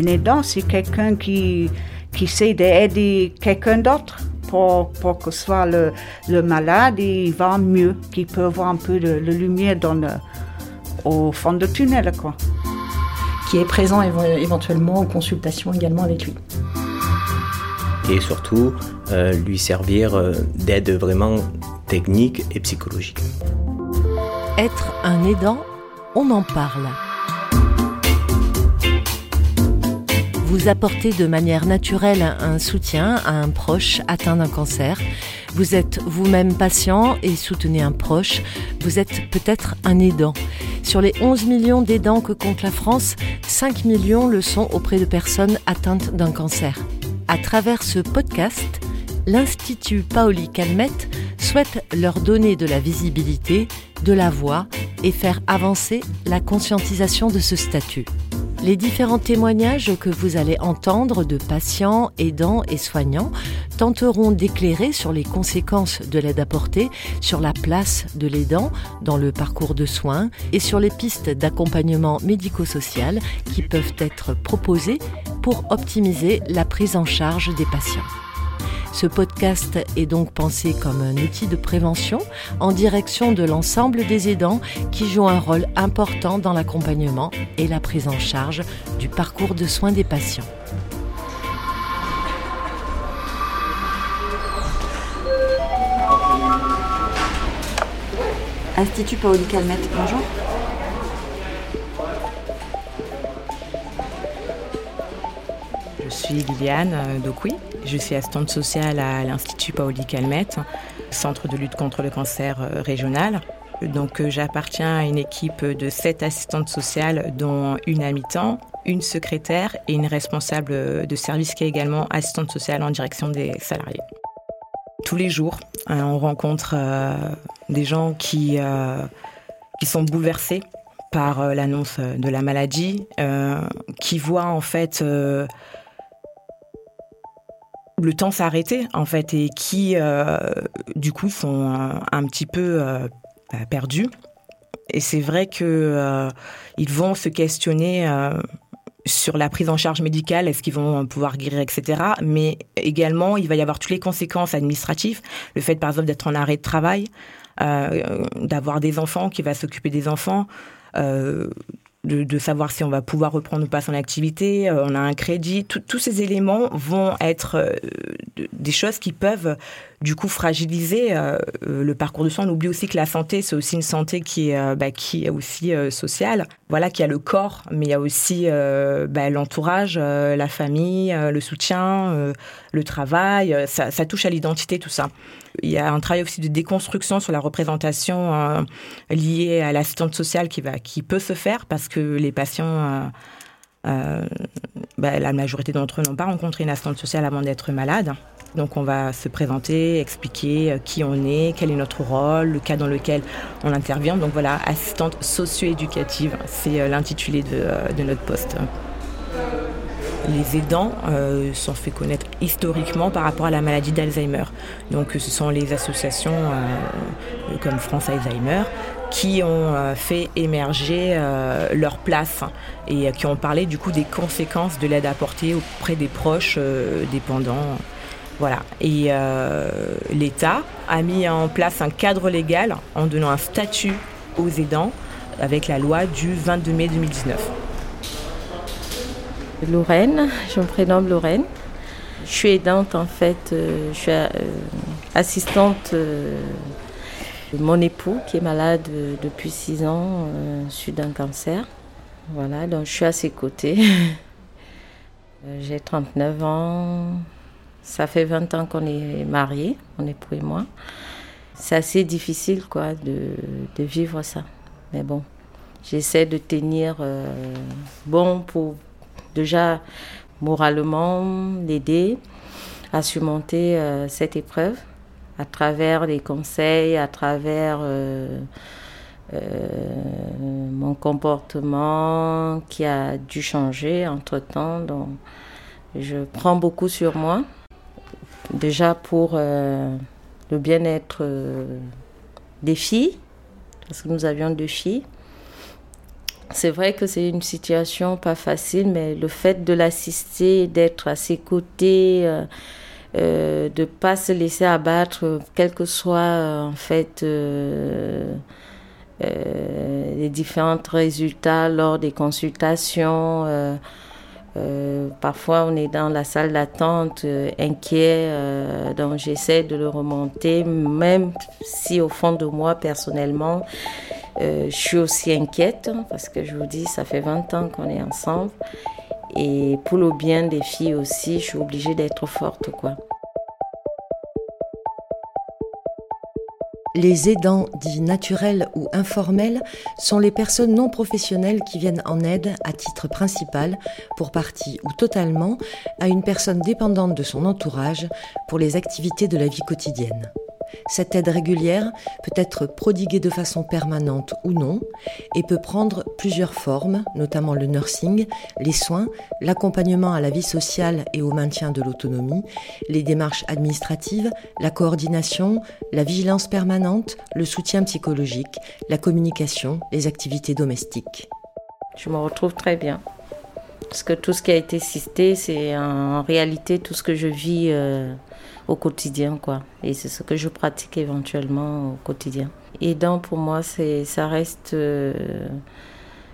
Un aidant, c'est quelqu'un qui, qui sait d'aider quelqu'un d'autre pour, pour que soit le, le malade il va mieux, qu'il peut voir un peu de, lumière dans le, au fond du tunnel. Quoi. Qui est présent éventuellement en consultation également avec lui. Et surtout, euh, lui servir euh, d'aide vraiment technique et psychologique. Être un aidant, on en parle. Vous apportez de manière naturelle un soutien à un proche atteint d'un cancer. Vous êtes vous-même patient et soutenez un proche. Vous êtes peut-être un aidant. Sur les 11 millions d'aidants que compte la France, 5 millions le sont auprès de personnes atteintes d'un cancer. À travers ce podcast, l'Institut Paoli Calmette souhaite leur donner de la visibilité, de la voix et faire avancer la conscientisation de ce statut. Les différents témoignages que vous allez entendre de patients, aidants et soignants tenteront d'éclairer sur les conséquences de l'aide apportée, sur la place de l'aidant dans le parcours de soins et sur les pistes d'accompagnement médico-social qui peuvent être proposées pour optimiser la prise en charge des patients. Ce podcast est donc pensé comme un outil de prévention en direction de l'ensemble des aidants qui jouent un rôle important dans l'accompagnement et la prise en charge du parcours de soins des patients. Institut Paoli Calmette, bonjour. Je suis Liliane euh, Docui. Je suis assistante sociale à l'Institut Paoli Calmette, centre de lutte contre le cancer euh, régional. Donc euh, j'appartiens à une équipe de sept assistantes sociales, dont une à mi-temps, une secrétaire et une responsable de service qui est également assistante sociale en direction des salariés. Tous les jours, on rencontre des gens qui, qui sont bouleversés par l'annonce de la maladie, qui voient en fait le temps s'arrêtait en fait et qui euh, du coup sont euh, un, petit peu euh, bah, perdus. Et c'est vrai que ils vont se questionner sur la prise en charge médicale, est-ce qu'ils vont pouvoir guérir, etc. Mais également, il va y avoir toutes les conséquences administratives, le fait par exemple d'être en arrêt de travail, d'avoir des enfants, qui va s'occuper des enfants, de, savoir si on va pouvoir reprendre ou pas son activité, euh, on a un crédit, tous ces éléments vont être euh, des choses qui peuvent du coup fragiliser euh, le parcours de soins. On oublie aussi que la santé, c'est aussi une santé qui est, bah, qui est aussi sociale. Voilà, qu'il y a le corps, mais il y a aussi bah, l'entourage, la famille, le soutien, le travail. Ça, ça touche à l'identité, tout ça. Il y a un travail aussi de déconstruction sur la représentation euh, liée à l'assistante sociale qui, va, qui peut se faire parce que les patients, euh, euh, bah, la majorité d'entre eux n'ont pas rencontré une assistante sociale avant d'être malade. Donc on va se présenter, expliquer qui on est, quel est notre rôle, le cas dans lequel on intervient. Donc voilà, assistante socio-éducative, c'est l'intitulé de, de notre poste les aidants euh, sont fait connaître historiquement par rapport à la maladie d'Alzheimer. Donc ce sont les associations euh, comme France Alzheimer qui ont euh, fait émerger leur place et qui ont parlé du coup des conséquences de l'aide apportée auprès des proches dépendants. Voilà. Et l'État a mis en place un cadre légal en donnant un statut aux aidants avec la loi du 22 mai 2019. Lorraine, je me prénomme Lorraine. Je suis aidante en fait, euh, je suis euh, assistante euh, de mon époux qui est malade depuis six ans, suite d'un cancer. Voilà, donc je suis à ses côtés. J'ai 39 ans, ça fait 20 ans qu'on est mariés, mon époux et moi. C'est assez difficile quoi de, vivre ça. Mais bon, j'essaie de tenir bon pour déjà moralement l'aider à surmonter euh, cette épreuve à travers les conseils, à travers euh, euh, mon comportement qui a dû changer entre-temps. Donc, je prends beaucoup sur moi, déjà pour le bien-être des filles, parce que nous avions deux filles, C'est vrai que c'est une situation pas facile, mais le fait de l'assister, d'être à ses côtés, euh, euh, de pas se laisser abattre, quel que soit euh, en fait euh, euh, les différents résultats lors des consultations. Euh, parfois, on est dans la salle d'attente, euh, inquiet, euh, donc j'essaie de le remonter, même si au fond de moi, personnellement, euh, je suis aussi inquiète, hein, parce que je vous dis, ça fait 20 ans qu'on est ensemble. Et pour le bien des filles aussi, je suis obligée d'être forte, quoi. Les aidants dits naturels ou informels sont les personnes non professionnelles qui viennent en aide à titre principal, pour partie ou totalement, à une personne dépendante de son entourage pour les activités de la vie quotidienne. Cette aide régulière peut être prodiguée de façon permanente ou non et peut prendre plusieurs formes, notamment le nursing, les soins, l'accompagnement à la vie sociale et au maintien de l'autonomie, les démarches administratives, la coordination, la vigilance permanente, le soutien psychologique, la communication, les activités domestiques. Je me retrouve très bien. Parce que tout ce qui a été cité, c'est en réalité tout ce que je vis euh, au quotidien, quoi. Et c'est ce que je pratique éventuellement au quotidien. Et donc, pour moi, c'est, ça reste, euh,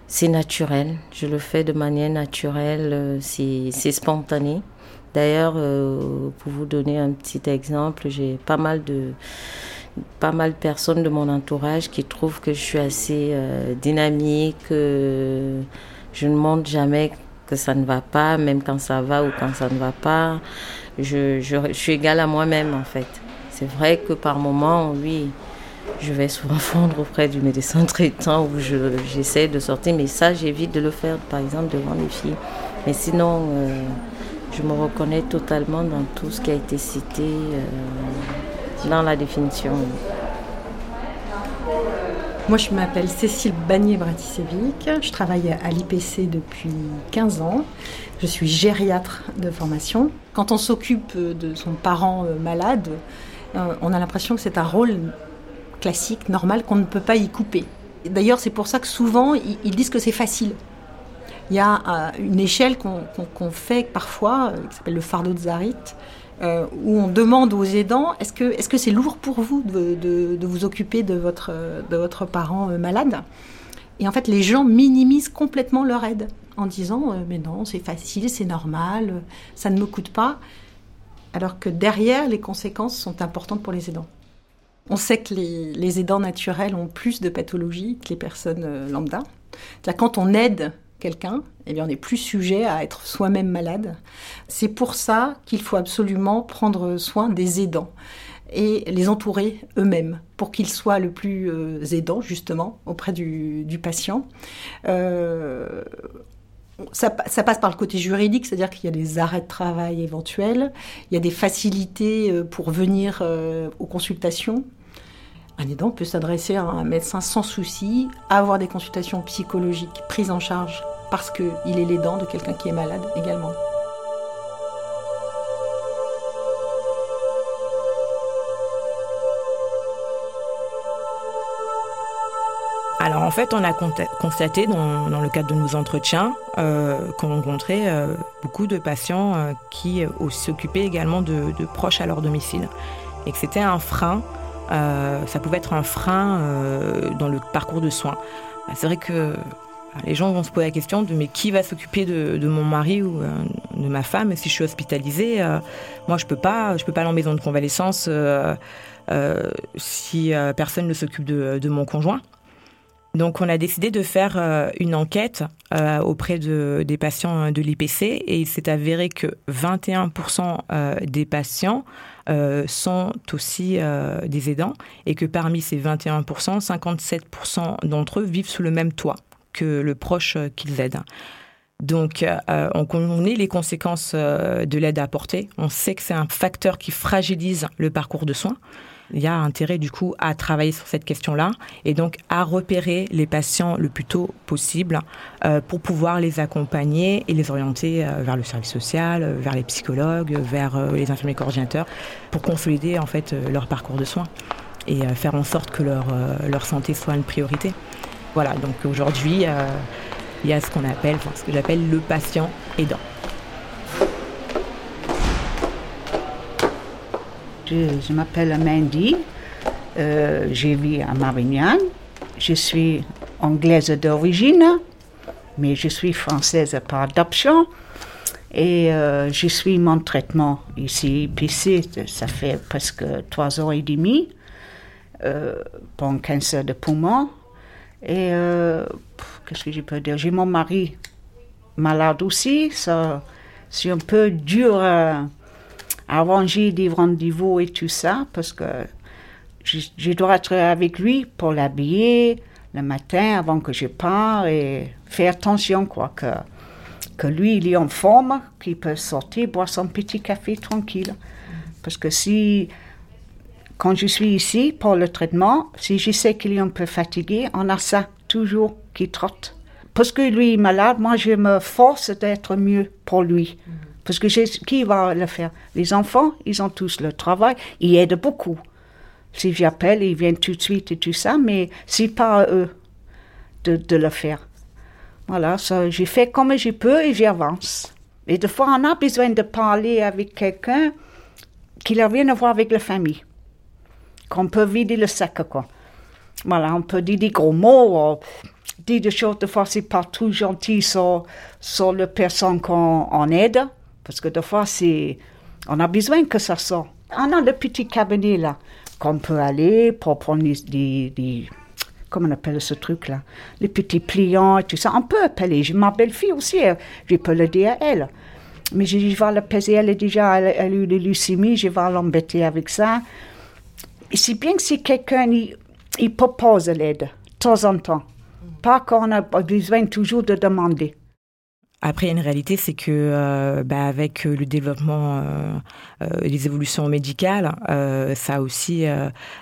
c'est naturel. Je le fais de manière naturelle, euh, c'est, spontané. D'ailleurs, euh, pour vous donner un petit exemple, j'ai pas mal de pas mal de personnes de mon entourage qui trouvent que je suis assez dynamique, que je ne montre jamais que ça ne va pas, même quand ça va ou quand ça ne va pas. Je, je, suis égale à moi-même en fait. C'est vrai que par moments, oui, je vais souvent fondre auprès du médecin traitant où je, j'essaie de sortir, mais ça, j'évite de le faire, par exemple, devant les filles. Mais sinon, euh, je me reconnais totalement dans tout ce qui a été cité euh, dans la définition. Moi, je m'appelle Cécile Bagné-Bratisevic. Je travaille à l'IPC depuis 15 ans. Je suis gériatre de formation. Quand on s'occupe de son parent euh, malade, euh, on a l'impression que c'est un rôle classique, normal, qu'on ne peut pas y couper. D'ailleurs, c'est pour ça que souvent, ils disent que c'est facile. Il y a euh, une échelle qu'on fait parfois, qui s'appelle le fardeau de Zarit, euh, où on demande aux aidants est-ce que est-ce que c'est lourd pour vous de, de, de, vous occuper de votre de votre parent euh, malade? Et en fait, les gens minimisent complètement leur aide en disant euh, mais non, c'est facile, c'est normal, euh, ça ne me coûte pas, alors que derrière, les conséquences sont importantes pour les aidants. On sait que les, les aidants naturels ont plus de pathologies que les personnes euh, lambda. Quand on aide quelqu'un, eh bien on est plus sujet à être soi-même malade. C'est pour ça qu'il faut absolument prendre soin des aidants et les entourer eux-mêmes pour qu'ils soient le plus euh, aidants justement auprès du, patient. Euh, ça, passe par le côté juridique, c'est-à-dire qu'il y a des arrêts de travail éventuels, il y a des facilités euh, pour venir aux consultations. Un aidant peut s'adresser à un médecin sans souci, avoir des consultations psychologiques prises en charge parce qu'il est l'aidant de quelqu'un qui est malade également. Alors en fait, on a constaté dans, le cadre de nos entretiens euh, qu'on rencontrait euh, beaucoup de patients euh, qui s'occupaient également de, proches à leur domicile et que c'était un frein, euh, ça pouvait être un frein euh, dans le parcours de soins. Bah, C'est vrai que bah, les gens vont se poser la question de mais qui va s'occuper de, mon mari ou euh, de ma femme si je suis hospitalisée Moi, je peux pas, je peux pas aller en maison de convalescence si personne ne s'occupe de, mon conjoint. Donc, on a décidé de faire une enquête auprès de, des patients de l'IPC et il s'est avéré que 21% euh, des patients sont aussi des aidants et que parmi ces 21%, 57% d'entre eux vivent sous le même toit que le proche qu'ils aident. Donc, euh, on connaît les conséquences de l'aide apportée. On sait que c'est un facteur qui fragilise le parcours de soins. Il y a intérêt du coup à travailler sur cette question-là et donc à repérer les patients le plus tôt possible euh, pour pouvoir les accompagner et les orienter euh, vers le service social, euh, vers les psychologues, vers les infirmiers coordinateurs pour consolider en fait leur parcours de soins et faire en sorte que leur, leur santé soit une priorité. Voilà, donc aujourd'hui, il y a ce qu'on appelle, ce que j'appelle le patient aidant. Je, m'appelle Mandy, euh, j'ai vis à Marignane, je suis anglaise d'origine, mais je suis française par adoption. Et euh, je suis mon traitement ici, PC, ça fait presque trois ans et demi euh, pour un cancer de poumon. Et euh, qu'est-ce que je peux dire? J'ai mon mari malade aussi, ça, c'est un peu dur arranger des rendez-vous et tout ça, parce que je dois être avec lui pour l'habiller le matin avant que je parte et faire attention, quoi, que que lui, il est en forme, qu'il peut sortir, boire son petit café tranquille. Parce que si, quand je suis ici pour le traitement, si je sais qu'il est un peu fatigué, on a ça toujours qui trotte. Parce que lui est malade, moi je me force d'être mieux pour lui. Parce que qui va le faire? Les enfants, ils ont tous le travail, ils aident beaucoup. Si j'appelle, ils viennent tout de suite et tout ça, mais c'est pas à eux de, de le faire. Voilà, j'ai fait comme je peux et j'avance. Et des fois, on a besoin de parler avec quelqu'un qui n'a rien à voir avec la famille. Qu'on peut vider le sac, quoi. Voilà, on peut dire des gros mots, ou dire des choses, des fois, c'est pas tout gentil sur, sur la personne qu'on aide. Parce que des fois, c'est, on a besoin que ça sorte. On a le petit cabinet là, qu'on peut aller pour prendre des comment on appelle ce truc-là, les petits pliants et tout ça. On peut appeler. Ma belle-fille aussi, je peux le dire à elle. Mais je, vais la elle est déjà, elle, a eu de leucémie, je vais l'embêter avec ça. Et c'est bien que si quelqu'un, il, propose l'aide, de temps en temps. Pas qu'on a besoin toujours de demander. Après, une réalité, c'est que euh, bah, avec le développement euh, euh, les évolutions médicales, ça a aussi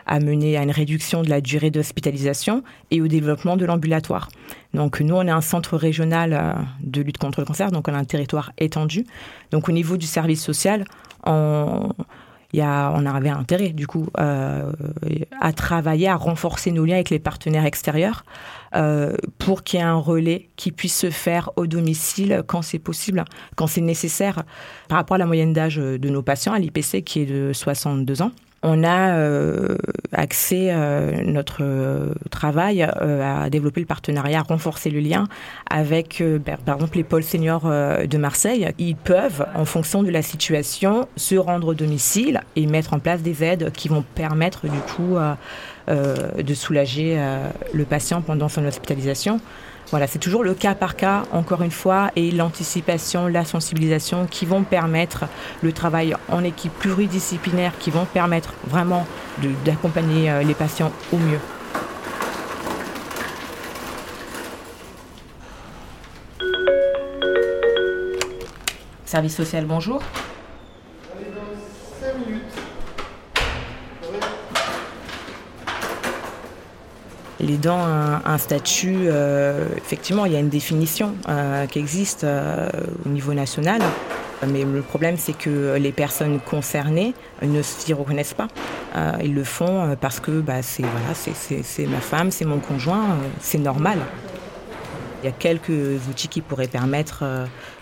amené à une réduction de la durée d'hospitalisation et au développement de l'ambulatoire. Donc nous, on est un centre régional de lutte contre le cancer, donc on a un territoire étendu. Donc au niveau du service social, on il on avait intérêt, du coup, euh, à travailler, à renforcer nos liens avec les partenaires extérieurs euh, pour qu'il y ait un relais qui puisse se faire au domicile quand c'est possible, quand c'est nécessaire, par rapport à la moyenne d'âge de nos patients à l'IPC qui est de 62 ans on a euh, axé euh, notre euh, travail à développer le partenariat, à renforcer le lien avec, ben, par exemple, les pôles seniors de Marseille. Ils peuvent, en fonction de la situation, se rendre au domicile et mettre en place des aides qui vont permettre, du coup, de soulager le patient pendant son hospitalisation. Voilà, c'est toujours le cas par cas, encore une fois, et l'anticipation, la sensibilisation qui vont permettre le travail en équipe pluridisciplinaire, qui vont permettre vraiment d'accompagner euh, les patients au mieux. Service social, bonjour. Les dents un, un statut, euh, effectivement, il y a une définition euh, qui existe euh, au niveau national. Mais le problème, c'est que les personnes concernées ne s'y reconnaissent pas. ils le font parce que bah, c'est voilà, ma femme, c'est mon conjoint, c'est normal. Il y a quelques outils qui pourraient permettre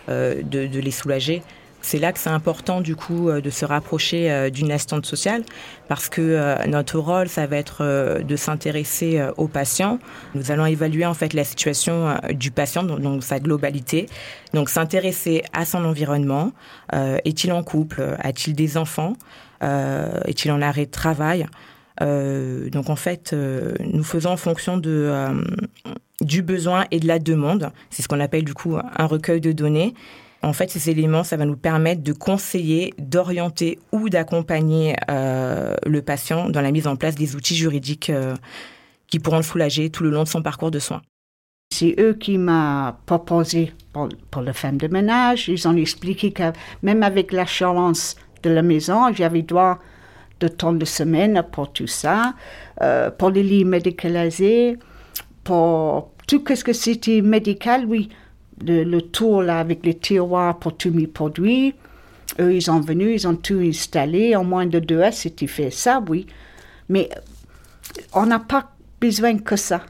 de, de les soulager. C'est là que c'est important du coup euh, de se rapprocher euh, d'une assistante sociale parce que euh, notre rôle, ça va être de s'intéresser aux patients. Nous allons évaluer en fait la situation du patient, donc, sa globalité. Donc s'intéresser à son environnement. Est-il en couple A-t-il des enfants Est-il en arrêt de travail donc en fait, nous faisons en fonction de, du besoin et de la demande. C'est ce qu'on appelle du coup un recueil de données. En fait, ces éléments, ça va nous permettre de conseiller, d'orienter ou d'accompagner euh, le patient dans la mise en place des outils juridiques euh, qui pourront le soulager tout le long de son parcours de soins. C'est eux qui m'ont proposé pour, pour le femme de ménage. Ils ont expliqué que même avec l'assurance de la maison, j'avais droit de temps de semaine pour tout ça, euh, pour les lits médicalisés, pour tout ce que c'était médical, oui le, tour là avec les tiroirs pour tous mes produits. Eux, ils sont venus, ils ont tout installé. En moins de deux heures, c'était fait ça, oui. Mais on n'a pas besoin que ça.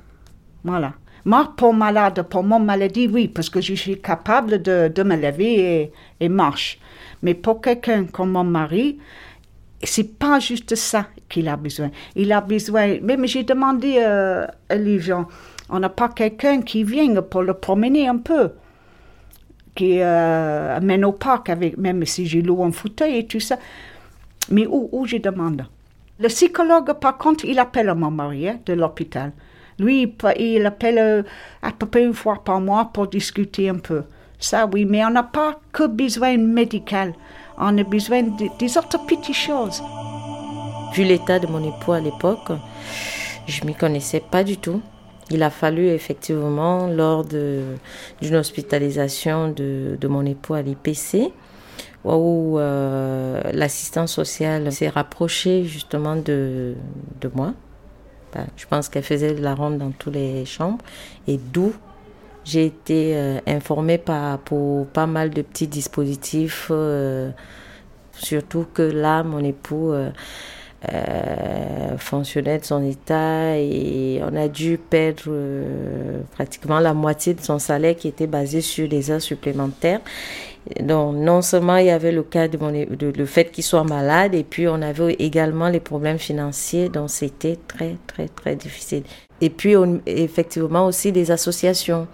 Voilà. Moi, pour malade, pour mon maladie, oui, parce que je suis capable de, de me lever et, et marche. Mais pour quelqu'un comme mon mari, c'est pas juste ça qu'il a besoin. Il a besoin. Même j'ai demandé euh, à les on n'a pas quelqu'un qui vienne pour le promener un peu, qui euh, amène au parc avec, même si j'ai loué un fauteuil et tout ça. Mais où, où je demande? Le psychologue, par contre, il appelle mon mari hein, de l'hôpital. Lui, il appelle euh, à peu près une fois par mois pour discuter un peu. Ça, oui, mais on n'a pas que besoin médical. On a besoin de, des autres petites choses. Vu l'état de mon époux à l'époque, je m'y connaissais pas du tout. Il a fallu effectivement, lors d'une hospitalisation de, de, mon époux à l'IPC, où euh, l'assistance sociale s'est rapprochée justement de, de moi. Ben, je pense qu'elle faisait de la ronde dans toutes les chambres et d'où j'ai été euh, informée par, pour pas mal de petits dispositifs, euh, surtout que là, mon époux euh, euh, fonctionnait de son état et on a dû perdre pratiquement la moitié de son salaire qui était basé sur des heures supplémentaires. Donc, non seulement il y avait le cas de, mon, de le fait qu'il soit malade, et puis on avait également les problèmes financiers, donc c'était très, très, très difficile. Et puis, on, effectivement, aussi des associations.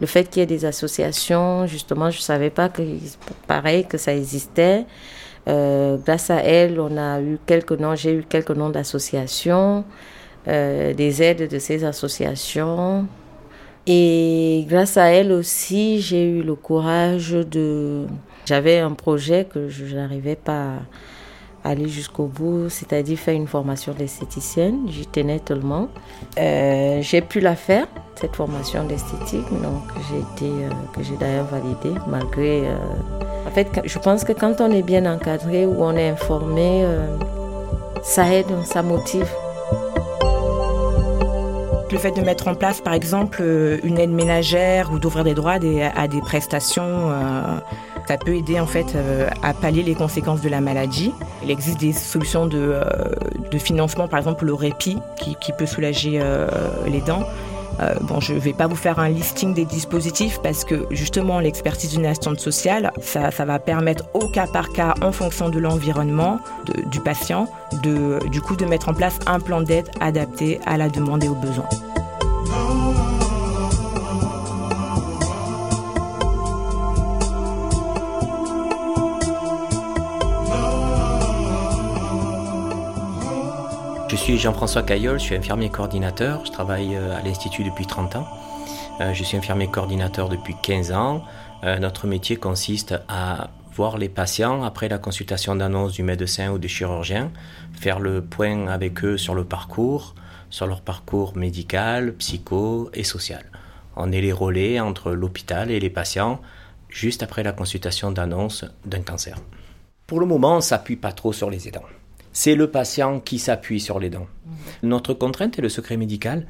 Le fait qu'il y ait des associations, justement, je ne savais pas que, pareil, que ça existait. Euh, grâce à elle, on a eu quelques noms, j'ai eu quelques noms d'associations, euh, des aides de ces associations. Et grâce à elle aussi, j'ai eu le courage de... J'avais un projet que je n'arrivais pas à aller jusqu'au bout, c'est-à-dire faire une formation d'esthéticienne. J'y tenais tellement. Euh, j'ai pu la faire, cette formation d'esthétique, donc euh, que j'ai d'ailleurs validée, malgré... Euh, en fait, je pense que quand on est bien encadré ou on est informé, ça aide, ça motive. Le fait de mettre en place, par exemple, une aide ménagère ou d'ouvrir des droits à des prestations, ça peut aider en fait euh, à pallier les conséquences de la maladie. Il existe des solutions de, de financement, par exemple le répit, qui, peut soulager les dents. je ne vais pas vous faire un listing des dispositifs parce que justement l'expertise d'une assistante sociale, ça, va permettre au cas par cas, en fonction de l'environnement du patient, du coup de mettre en place un plan d'aide adapté à la demande et aux besoins. Je suis Jean-François Caillol, je suis infirmier coordinateur, je travaille euh, à l'Institut depuis 30 ans. Euh, je suis infirmier coordinateur depuis 15 ans. Euh, notre métier consiste à voir les patients après la consultation d'annonce du médecin ou du chirurgien, faire le point avec eux sur le parcours, sur leur parcours médical, psycho et social. On est les relais entre l'hôpital et les patients juste après la consultation d'annonce d'un cancer. Pour le moment, on ne s'appuie pas trop sur les aidants c'est le patient qui s'appuie sur les dents. Mhm. Notre contrainte est le secret médical.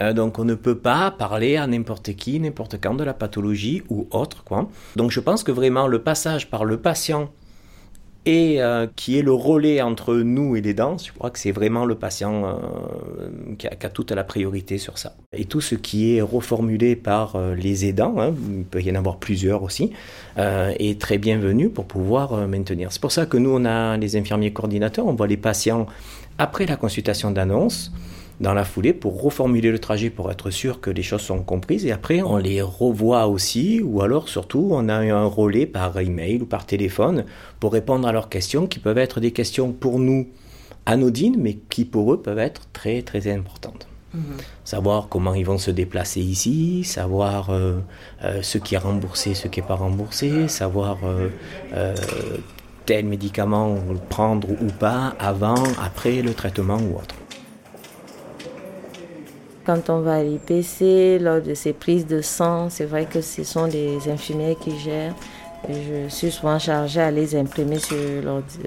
Euh, donc on ne peut pas parler à n'importe qui, n'importe quand de la pathologie ou autre. Quoi. Donc je pense que vraiment le passage par le patient et euh, qui est le relais entre nous et les dents, je crois que c'est vraiment le patient euh, qui, a, toute la priorité sur ça. Et tout ce qui est reformulé par euh, les aidants, hein, il peut y en avoir plusieurs aussi, est très bienvenu pour pouvoir maintenir. C'est pour ça que nous, on a les infirmiers coordinateurs, on voit les patients après la consultation d'annonce, dans la foulée pour reformuler le trajet pour être sûr que les choses sont comprises et après on les revoit aussi ou alors surtout on a un relais par email ou par téléphone pour répondre à leurs questions qui peuvent être des questions pour nous anodines mais qui pour eux peuvent être très très importantes. Mhm. Savoir comment ils vont se déplacer ici, savoir euh, euh, ce qui est remboursé, ce qui n'est pas remboursé, savoir euh, tel médicament prendre ou pas avant, après le traitement ou autre. Quand on va à l'IPC, lors de ces prises de sang, c'est vrai que ce sont des infirmières qui gèrent. Je suis souvent chargée à les imprimer sur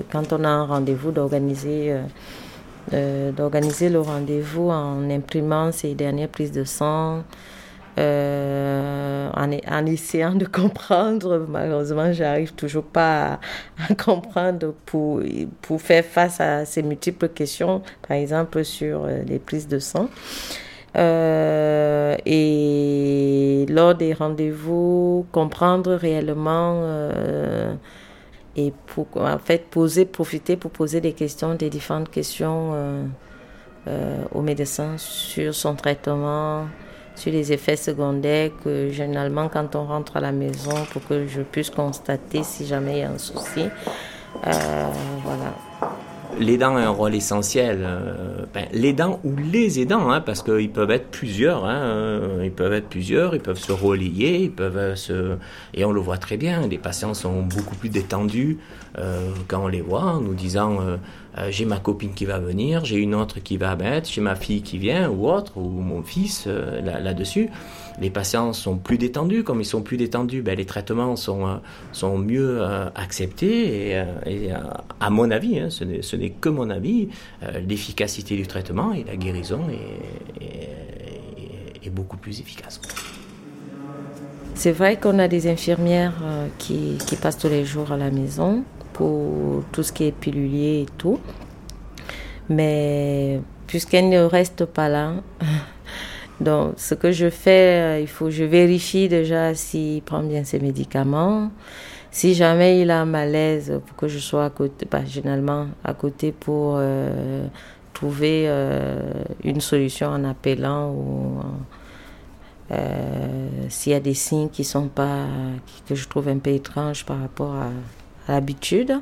quand on a un rendez-vous d'organiser euh, euh, d'organiser le rendez-vous en imprimant ces dernières prises de sang, euh, en, essayant de comprendre. Malheureusement, j'arrive toujours pas à, à, comprendre pour, pour faire face à ces multiples questions, par exemple sur les prises de sang. Euh, et lors des rendez-vous, comprendre réellement euh, et pour, en fait poser, profiter pour poser des questions, des différentes questions euh, au médecin sur son traitement, sur les effets secondaires que généralement quand on rentre à la maison pour que je puisse constater si jamais il y a un souci. voilà l'aidant a un rôle essentiel. Euh, ben, l'aidant ou les aidants, hein, parce qu'ils peuvent être plusieurs. Hein, euh, ils peuvent être plusieurs, ils peuvent se relayer, ils peuvent euh, se... Et on le voit très bien, les patients sont beaucoup plus détendus quand on les voit, en nous disant j'ai ma copine qui va venir, j'ai une autre qui va mettre, j'ai ma fille qui vient, ou autre, ou mon fils là-dessus les patients sont plus détendus. Comme ils sont plus détendus, ben, les traitements sont, euh, mieux euh, acceptés. Et, euh, à mon avis, hein, ce n'est que mon avis, l'efficacité du traitement et la guérison est, est, beaucoup plus efficace. C'est vrai qu'on a des infirmières qui, qui, passent tous les jours à la maison pour tout ce qui est pilulier et tout. Mais puisqu'elles ne restent pas là, Donc, ce que je fais, euh, il faut, je vérifie déjà s'il prend bien ses médicaments. Si jamais il a un malaise, pour que je sois à côté, bah, généralement à côté pour euh, trouver euh, une solution en appelant ou s'il y a des signes qui sont pas, que je trouve un peu étranges par rapport à l'habitude.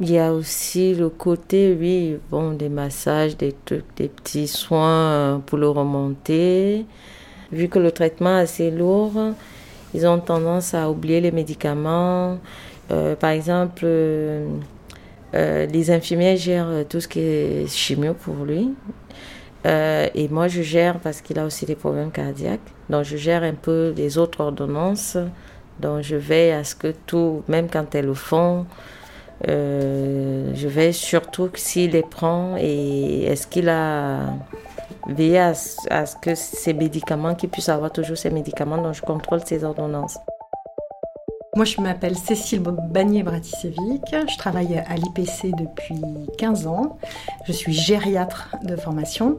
Il y a aussi le côté, oui, bon, des massages, des trucs, des petits soins pour le remonter. Vu que le traitement est assez lourd, ils ont tendance à oublier les médicaments. Euh, par exemple, euh, euh, les infirmières gèrent tout ce qui est chimio pour lui. et moi, je gère parce qu'il a aussi des problèmes cardiaques. Donc, je gère un peu les autres ordonnances. Donc, je veille à ce que tout, même quand elles le font, euh, je vais surtout s'il les prend et est-ce qu'il a veillé à, à, ce que ces médicaments, qu'il puisse avoir toujours ces médicaments dont je contrôle ses ordonnances. Moi, je m'appelle Cécile Bagné-Bratisevic. Je travaille à l'IPC depuis 15 ans. Je suis gériatre de formation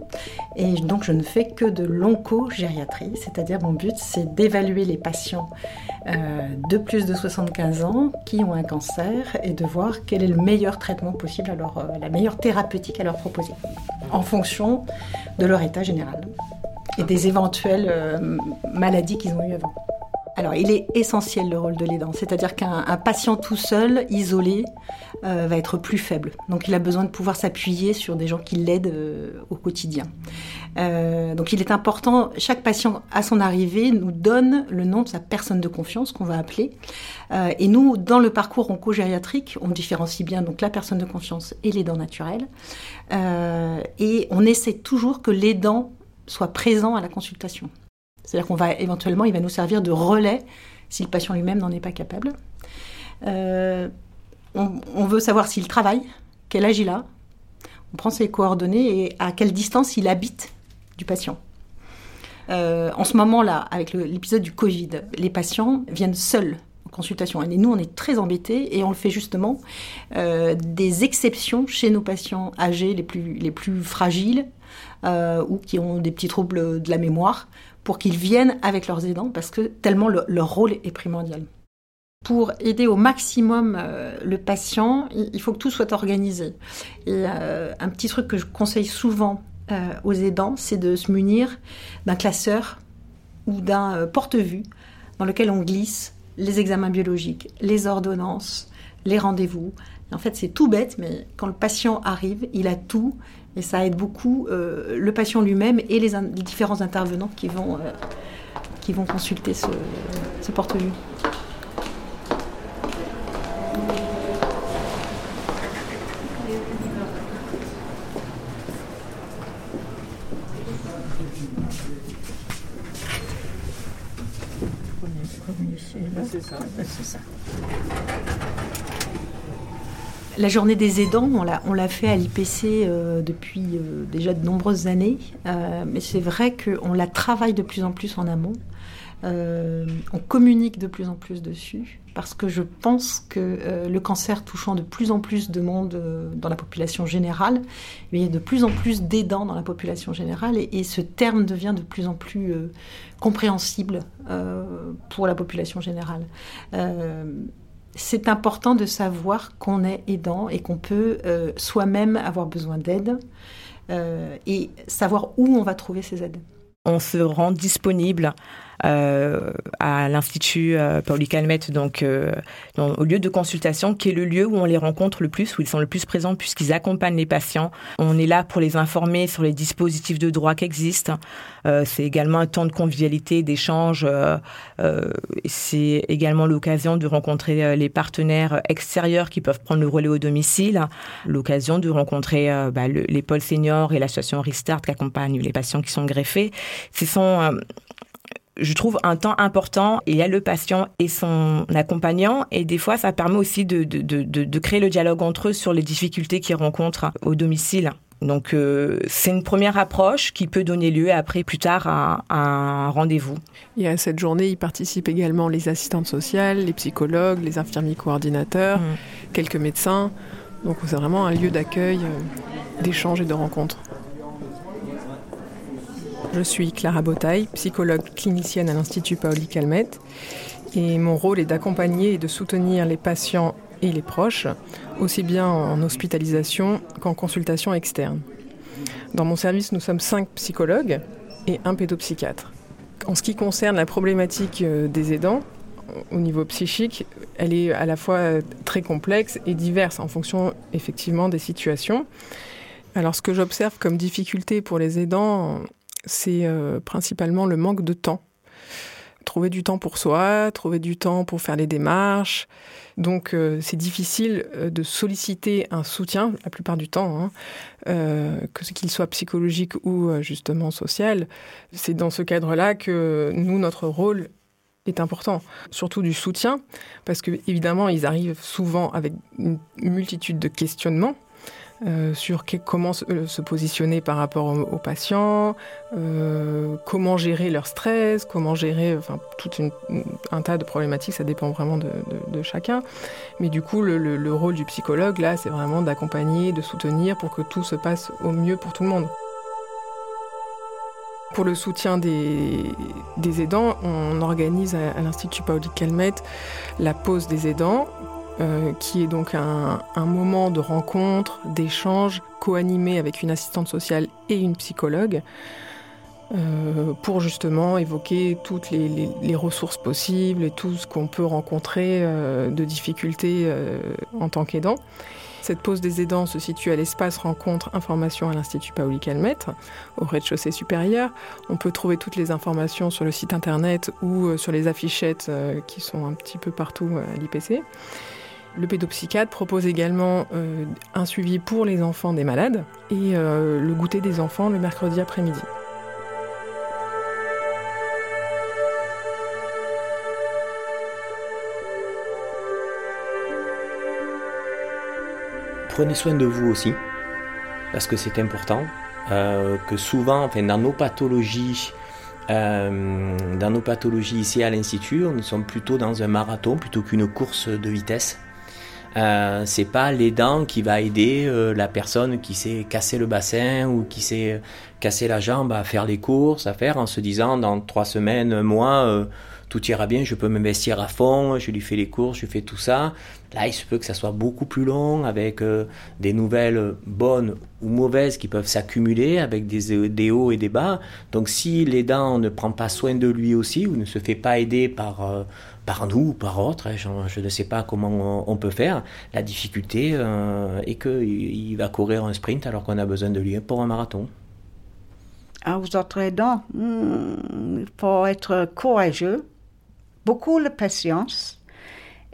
et donc je ne fais que de l'oncogériatrie, c'est-à-dire mon but, c'est d'évaluer les patients euh, de plus de 75 ans qui ont un cancer et de voir quel est le meilleur traitement possible, euh, la meilleure thérapeutique à leur proposer, en fonction de leur état général et des éventuelles euh, maladies qu'ils ont eues avant. Alors, il est essentiel le rôle de l'aidant, c'est-à-dire qu'un patient tout seul, isolé, euh, va être plus faible. Donc, il a besoin de pouvoir s'appuyer sur des gens qui l'aident euh, au quotidien. Euh, donc, il est important, chaque patient à son arrivée nous donne le nom de sa personne de confiance qu'on va appeler. et nous, dans le parcours oncogériatrique, on différencie bien la personne de confiance et l'aidant naturel. et on essaie toujours que l'aidant soit présent à la consultation. C'est-à-dire qu'on va éventuellement, il va nous servir de relais si le patient lui-même n'en est pas capable. Euh, on, veut savoir s'il travaille, quel âge il a. On prend ses coordonnées et à quelle distance il habite du patient. Euh, en ce moment-là, avec l'épisode du Covid, les patients viennent seuls en consultation. Et nous, on est très embêtés et on le fait justement euh, des exceptions chez nos patients âgés les plus, les plus fragiles ou qui ont des petits troubles de la mémoire pour qu'ils viennent avec leurs aidants parce que tellement leur rôle est primordial. Pour aider au maximum euh, le patient, il faut que tout soit organisé. Euh, un petit truc que je conseille souvent euh, aux aidants, c'est de se munir d'un classeur ou d'un porte-vue dans lequel on glisse les examens biologiques, les ordonnances, les rendez-vous. En fait, c'est tout bête, mais quand le patient arrive, il a tout et ça aide beaucoup euh, le patient lui-même et les, différents intervenants qui vont, euh, qui vont consulter ce, ce porte-vue. C'est ça. C'est ça. La journée des aidants, on l'a fait à l'IPC euh, depuis euh, déjà de nombreuses années, euh, mais c'est vrai qu'on la travaille de plus en plus en amont. On communique de plus en plus dessus parce que je pense que le cancer touchant de plus en plus de monde dans la population générale, il y a de plus en plus d'aidants dans la population générale et, ce terme devient de plus en plus compréhensible pour la population générale. C'est important de savoir qu'on est aidant et qu'on peut soi-même avoir besoin d'aide et savoir où on va trouver ces aides. On se rend disponible euh, à l'Institut euh, Pauli Calmette, donc euh, au lieu de consultation, qui est le lieu où on les rencontre le plus, où ils sont le plus présents, puisqu'ils accompagnent les patients. On est là pour les informer sur les dispositifs de droit qui existent. c'est également un temps de convivialité, d'échange. c'est également l'occasion de rencontrer les partenaires extérieurs qui peuvent prendre le relais au domicile, l'occasion de rencontrer bah, les pôles seniors et l'association Restart qui accompagne les patients qui sont greffés. Ce sont je trouve, un temps important. Il y a le patient et son accompagnant. Et des fois, ça permet aussi de, de, de, de créer le dialogue entre eux sur les difficultés qu'ils rencontrent au domicile. Donc euh, c'est une première approche qui peut donner lieu après plus tard à, un rendez-vous. Et à cette journée, y participent également les assistantes sociales, les psychologues, les infirmiers coordinateurs, mmh. quelques médecins. Donc c'est vraiment un lieu d'accueil, euh, d'échange et de rencontre. Je suis Clara Botaille, psychologue clinicienne à l'Institut Paoli Calmette, et mon rôle est d'accompagner et de soutenir les patients et les proches, aussi bien en hospitalisation qu'en consultation externe. Dans mon service, nous sommes cinq psychologues et un pédopsychiatre. En ce qui concerne la problématique euh, des aidants, au niveau psychique, elle est à la fois très complexe et diverse en fonction effectivement des situations. Alors ce que j'observe comme difficulté pour les aidants, c'est euh, principalement le manque de temps. Trouver du temps pour soi, trouver du temps pour faire les démarches. Donc euh, c'est difficile euh, de solliciter un soutien, la plupart du temps, hein, que ce qu'il soit psychologique ou justement social. C'est dans ce cadre-là que nous, notre rôle est important, surtout du soutien, parce que évidemment, ils arrivent souvent avec une multitude de questionnements euh, sur comment euh, se, positionner par rapport aux, patients, euh, comment gérer leur stress, comment gérer, enfin, tout un tas de problématiques, ça dépend vraiment de, chacun. Mais du coup, le, rôle du psychologue, là, c'est vraiment d'accompagner, de soutenir pour que tout se passe au mieux pour tout le monde. Pour le soutien des, aidants, on organise à, l'Institut Pauli Calmette la pause des aidants euh, qui est donc un, moment de rencontre, d'échange, co-animé avec une assistante sociale et une psychologue, euh, pour justement évoquer toutes les, ressources possibles et tout ce qu'on peut rencontrer euh, de difficultés en tant qu'aidant. Cette pause des aidants se situe à l'espace rencontre information à l'Institut Paoli Calmette, au rez-de-chaussée supérieur. On peut trouver toutes les informations sur le site internet ou sur les affichettes qui sont un petit peu partout à l'IPC. Le pédopsychiatre propose également euh, un suivi pour les enfants des malades et euh, le goûter des enfants le mercredi après-midi. Prenez soin de vous aussi, parce que c'est important. Euh, que souvent, dans nos pathologies, dans nos pathologies ici à l'Institut, nous sommes plutôt dans un marathon plutôt qu'une course de vitesse. Euh, c'est pas l'aidant qui va aider euh, la personne qui s'est cassé le bassin ou qui s'est cassé la jambe à faire les courses, à faire en se disant dans trois semaines, moi, euh, tout ira bien, je peux m'investir à fond, je lui fais les courses, je fais tout ça. Là, il se peut que ça soit beaucoup plus long avec des nouvelles bonnes ou mauvaises qui peuvent s'accumuler avec des, des, hauts et des bas. Donc, si l'aidant ne prend pas soin de lui aussi ou ne se fait pas aider par par nous ou par autre, hein, je, ne sais pas comment on peut faire. La difficulté euh, est qu'il va courir un sprint alors qu'on a besoin de lui pour un marathon. Ah, vous autres aidants, hmm, il faut être courageux, beaucoup de patience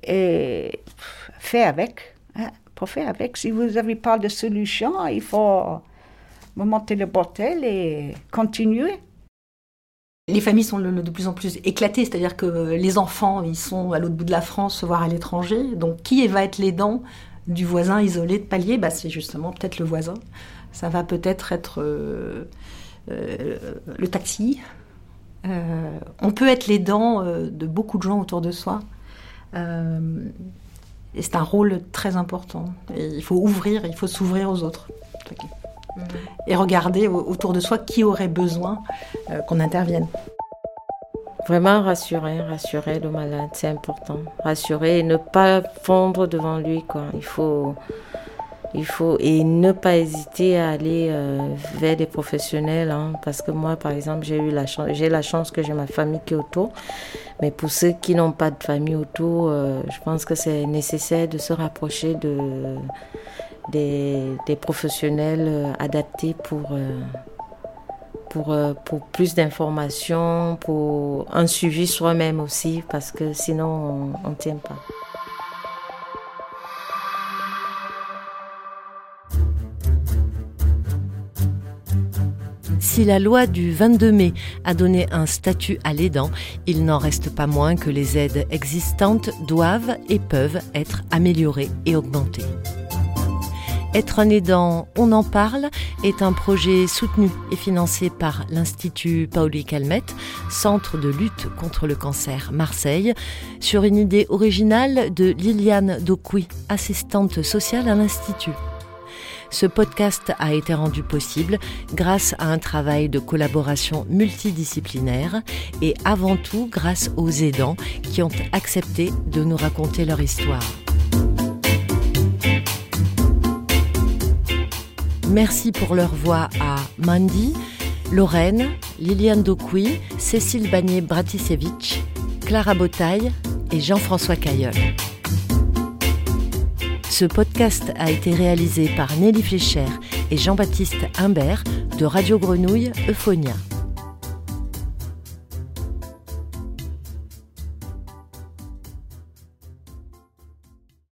et faire avec. Hein, pour faire avec. Si vous n'avez pas de solution, il faut monter le bordel et continuer. Les familles sont de plus en plus éclatées, c'est-à-dire que les enfants, ils sont à l'autre bout de la France, voire à l'étranger. Donc, qui va être l'aidant du voisin isolé de palier? Bah, C'est justement peut-être le voisin. Ça va peut-être être, euh, euh, le taxi, Euh, on peut être les dents euh, de beaucoup de gens autour de soi. Euh, et c'est un rôle très important. Et il faut ouvrir, il faut s'ouvrir aux autres. Et regarder autour de soi qui aurait besoin qu'on intervienne. Vraiment rassurer, rassurer le malade, c'est important. Rassurer et ne pas fondre devant lui. Quoi. Il faut il faut et ne pas hésiter à aller euh, vers des professionnels, hein, parce que moi, par exemple, j'ai eu la chance, j'ai la chance que j'ai ma famille qui est autour. Mais pour ceux qui n'ont pas de famille autour, euh, je pense que c'est nécessaire de se rapprocher de des, professionnels euh, adaptés pour pour, pour plus d'informations, pour un suivi soi-même aussi, parce que sinon on ne tient pas. Si la loi du 22 mai a donné un statut à l'aidant, il n'en reste pas moins que les aides existantes doivent et peuvent être améliorées et augmentées. Être un aidant, on en parle, est un projet soutenu et financé par l'Institut Pauli Calmette, centre de lutte contre le cancer Marseille, sur une idée originale de Liliane Docui, assistante sociale à l'Institut. Ce podcast a été rendu possible grâce à un travail de collaboration multidisciplinaire et avant tout grâce aux aidants qui ont accepté de nous raconter leur histoire. Merci pour leur voix à Mandy, Lorraine, Liliane Docui, Cécile Bagné-Bratisevich, Clara Botaille et Jean-François Cailleul. Ce podcast a été réalisé par Nelly Flécher et Jean-Baptiste Imbert de Radio Grenouille Euphonia.